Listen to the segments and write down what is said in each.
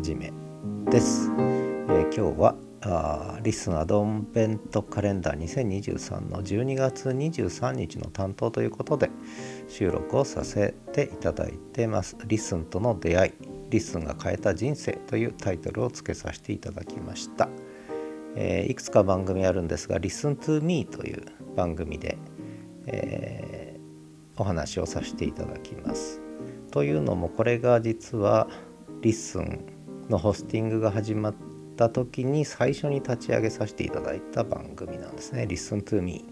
はじめです、えー、今日はあリスンアドベントカレンダー2023の12月23日の担当ということで収録をさせていただいてます。リスンとの出会いリスンが変えた人生というタイトルを付けさせていただきました、えー、いくつか番組あるんですが Listen to Me という番組で、えー、お話をさせていただきます。というのもこれが実はリスンのホスティングが始まった時に最初に立ち上げさせていただいた番組なんですね。Listen to Me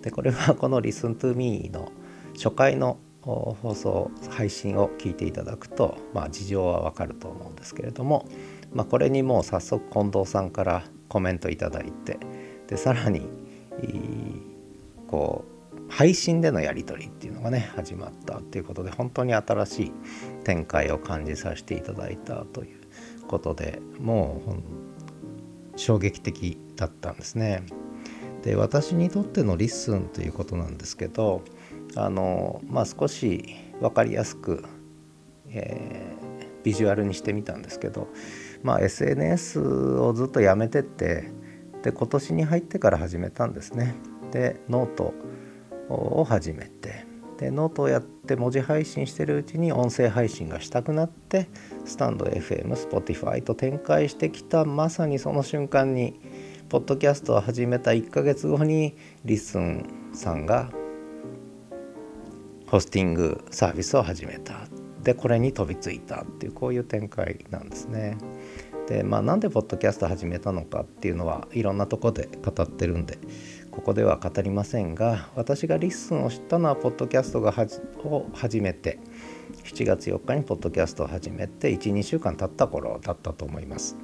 でこれはこの Listen to Me の初回の放送配信を聞いていただくと、まあ、事情はわかると思うんですけれども、まあ、これにもう早速近藤さんからコメントいただいてでさらにこう配信でのやり取りっていうのがね始まったっていうことで本当に新しい展開を感じさせていただいたということでもう衝撃的だったんですね。で私にとっての LISTEN ということなんですけどあのまあ少し分かりやすく、えー、ビジュアルにしてみたんですけど、まあ、SNS をずっとやめてってで今年に入ってから始めたんですね。でノートを始めてでノートをやって文字配信してるうちに音声配信がしたくなってスタンド FM、Spotify と展開してきたまさにその瞬間にポッドキャストを始めた1ヶ月後に LISTEN さんがホスティングサービスを始めたでこれに飛びついたっていうこういう展開なんですね。でまあなんでポッドキャスト始めたのかっていうのはいろんなとこで語ってるんでここでは語りませんが私が LISTEN を知ったのはポッドキャストがはじを始めて7月4日にポッドキャストを始めて12週間経った頃だったと思います。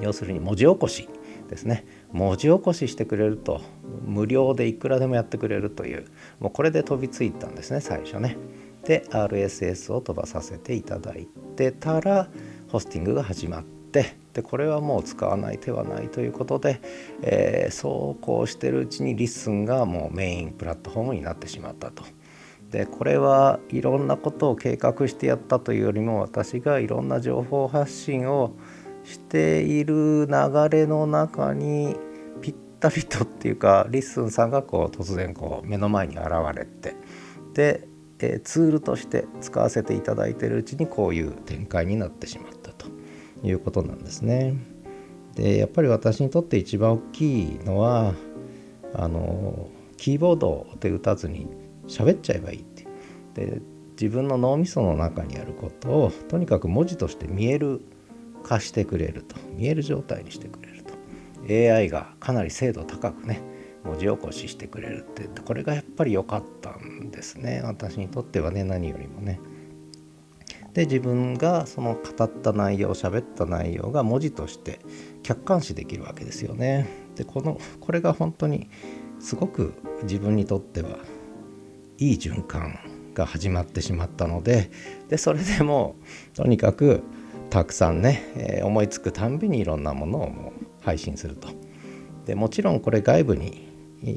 要するに文字起こしですね。文字起こししてくれると無料でいくらでもやってくれるというもうこれで飛びついたんですね最初ね。で RSS を飛ばさせていただいてたらホスティングが始まってでこれはもう使わない手はないということで、えー、そうこうしてるうちに LISTEN がもうメインプラットフォームになってしまったと。でこれはいろんなことを計画してやったというよりも私がいろんな情報発信をしている流れの中にぴったりとっていうか LISTEN さんがこう突然こう目の前に現れてで、えツールとして使わせていただいているうちにこういう展開になってしまった。いうことなんですね。でやっぱり私にとって一番大きいのはあのキーボードで打たずに喋っちゃえばいいってで自分の脳みその中にあることをとにかく文字として見える化してくれると見える状態にしてくれると AI がかなり精度高くね文字起こししてくれるってこれがやっぱり良かったんですね私にとってはね何よりもね。で自分がその語った内容喋った内容が文字として客観視できるわけですよね。でこのこれが本当にすごく自分にとってはいい循環が始まってしまったのででそれでもとにかくたくさんね、えー、思いつくたんびにいろんなものをもう配信すると。でもちろんこれ外部に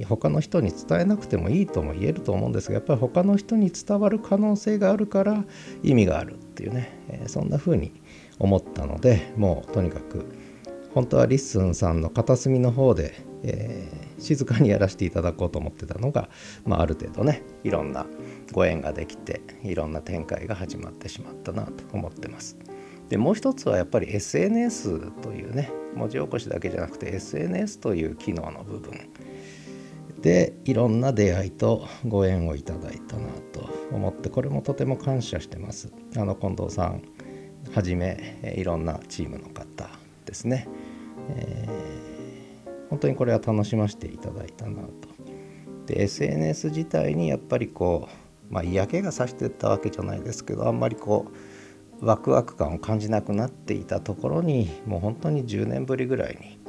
他の人に伝えなくてもいいとも言えると思うんですがやっぱり他の人に伝わる可能性があるから意味があるっていうね、え、そんな風に思ったのでもうとにかく本当は LISTEN さんの片隅の方で、えー、静かにやらせていただこうと思ってたのが、まあ、ある程度ねいろんなご縁ができていろんな展開が始まってしまったなと思ってます。でもう一つはやっぱり SNS というね文字起こしだけじゃなくて SNS という機能の部分でいろんな出会いとご縁をいただいたなと思ってこれもとても感謝してます。あの近藤さんはじめいろんなチームの方ですね、えー、本当にこれは楽しませていただいたなと。で SNS 自体にやっぱりこうまあ嫌気がさしてたわけじゃないですけどあんまりこうワクワク感を感じなくなっていたところにもう本当に10年ぶりぐらいに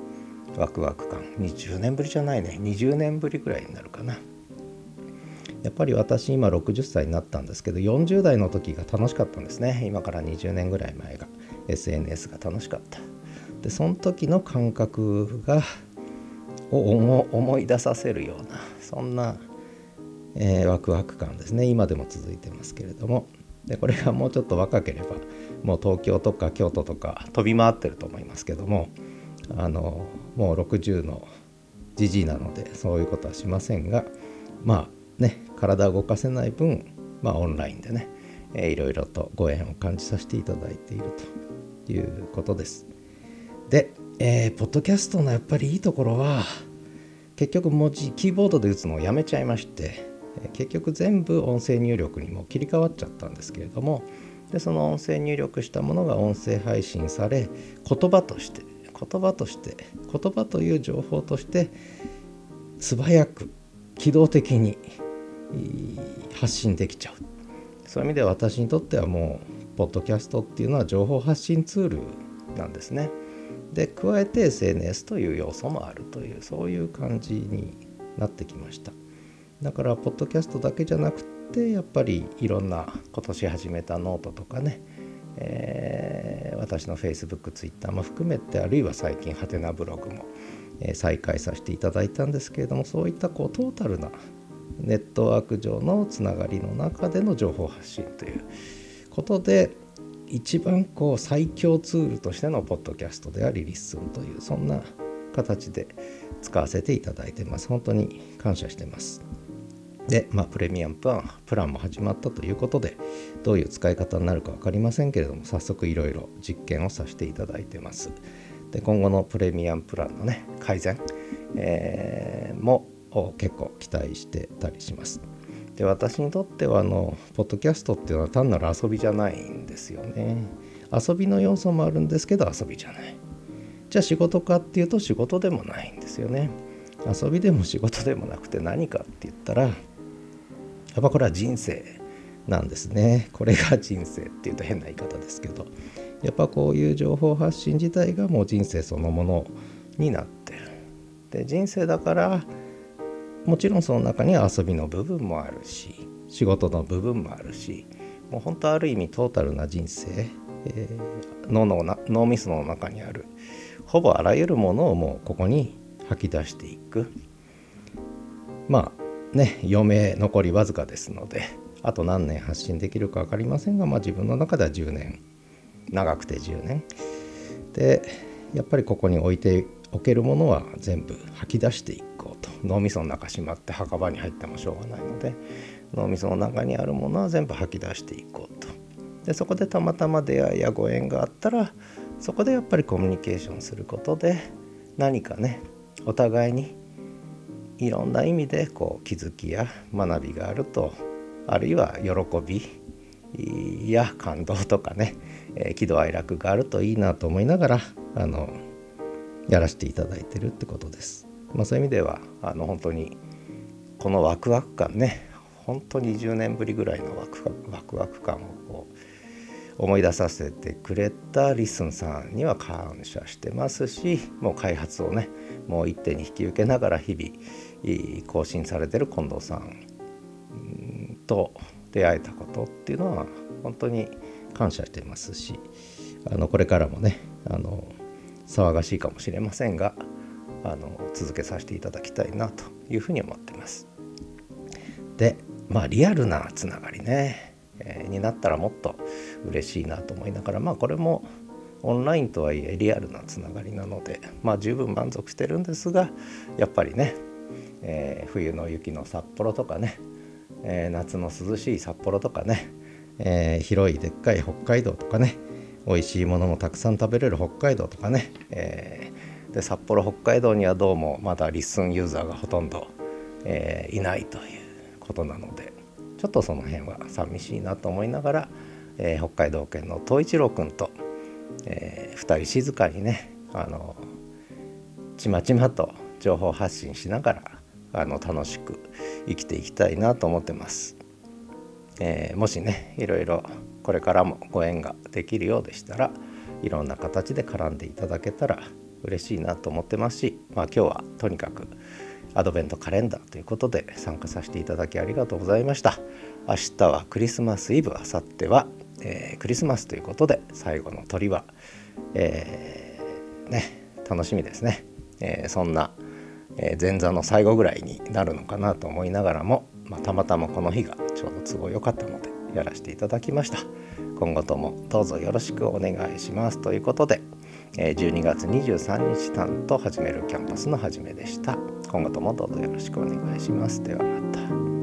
ワクワク感。20年ぶりじゃないね。20年ぶりぐらいになるかな。やっぱり私今60歳になったんですけど40代の時が楽しかったんですね。今から20年ぐらい前が。SNS が楽しかった。でその時の感覚がを思い出させるようなそんな、えー、ワクワク感ですね。今でも続いてますけれども。でこれがもうちょっと若ければもう東京とか京都とか飛び回ってると思いますけどもあのもう60のじじいなのでそういうことはしませんがまあね体を動かせない分、まあ、オンラインでね、えー、いろいろとご縁を感じさせていただいているということです。で、えー、ポッドキャストのやっぱりいいところは結局文字キーボードで打つのをやめちゃいまして結局全部音声入力にも切り替わっちゃったんですけれどもでその音声入力したものが音声配信され言葉として言葉として言葉という情報として素早く機動的に発信できちゃうそういう意味では私にとってはもうポッドキャストっていうのは情報発信ツールなんですね。で加えて SNS という要素もあるというそういう感じになってきましただからポッドキャストだけじゃなくてやっぱりいろんな今年始めたノートとかね、えー、私の Facebook、Twitter も含めてあるいは最近はてなブログも、え、再開させていただいたんですけれどもそういったこうトータルなネットワーク上のつながりの中での情報発信ということで一番こう最強ツールとしてのポッドキャストであり LISTEN というそんな形で使わせていただいてます。本当に感謝してます。で、まあ、プレミアムプランプランも始まったということでどういう使い方になるか分かりませんけれども早速いろいろ実験をさせていただいてます。で今後のプレミアムプランのね改善、えー、も結構期待してたりします。で私にとってはあのポッドキャストっていうのは単なる遊びじゃないんですよね。遊びの要素もあるんですけど遊びじゃない。じゃあ仕事かっていうと仕事でもないんですよね。遊びでも仕事でもなくて何かって言ったらやっぱこれは人生なんですね。これが人生っていうと変な言い方ですけど。やっぱこういう情報発信自体がもう人生そのものになってる。で人生だからもちろんその中には遊びの部分もあるし仕事の部分もあるしもう本当ある意味トータルな人生、えー、脳の脳みその中にあるほぼあらゆるものをもうここに吐き出していく。まあね余命残りわずかですのであと何年発信できるか分かりませんが、まあ、自分の中では10年長くて10年。でやっぱりここに置いておけるものは全部吐き出していく。こうと脳みその中しまって墓場に入ってもしょうがないので脳みその中にあるものは全部吐き出していこうとでそこでたまたま出会いやご縁があったらそこでやっぱりコミュニケーションすることで何かねお互いにいろんな意味でこう気づきや学びがあるとあるいは喜びや感動とかね、えー、喜怒哀楽があるといいなと思いながらあのやらせていただいてるってことです。まあ、そういう意味ではあの本当にこのワクワク感ね本当に10年ぶりぐらいのワクワクワク感をこう思い出させてくれたリスンさんには感謝してますしもう開発をねもう一手に引き受けながら日々更新されてる近藤さんと出会えたことっていうのは本当に感謝してますしあのこれからもねあの騒がしいかもしれませんがあの続けさせていただきたいなというふうに思ってます。でまあリアルなつながりね、えー、になったらもっと嬉しいなと思いながらまあこれもオンラインとはいえリアルなつながりなのでまあ十分満足してるんですがやっぱりね、えー、冬の雪の札幌とかね、えー、夏の涼しい札幌とかね、えー、広いでっかい北海道とかね美味しいものもたくさん食べれる北海道とかね、え、で札幌北海道にはどうもまだリッスンユーザーがほとんど、えー、いないということなのでちょっとその辺は寂しいなと思いながら、えー、北海道県の東一郎君と、えー、2人静かにねあのちまちまと情報発信しながらあの楽しく生きていきたいなと思ってます。えー、もしねいろいろこれからもご縁ができるようでしたらいろんな形で絡んでいただけたら嬉しいなと思ってますし、まあ、今日はとにかくアドベントカレンダーということで参加させていただきありがとうございました。明日はクリスマスイブ明後日は、えー、クリスマスということで最後の鳥は、えー、ね楽しみですね、えー、そんな、え前座の最後ぐらいになるのかなと思いながらも、まあ、たまたまこの日がちょうど都合良かったのでやらせていただきました。今後ともどうぞよろしくお願いしますということで12月23日担当始めるキャンパスの始めでした。今後ともどうぞよろしくお願いします。ではまた。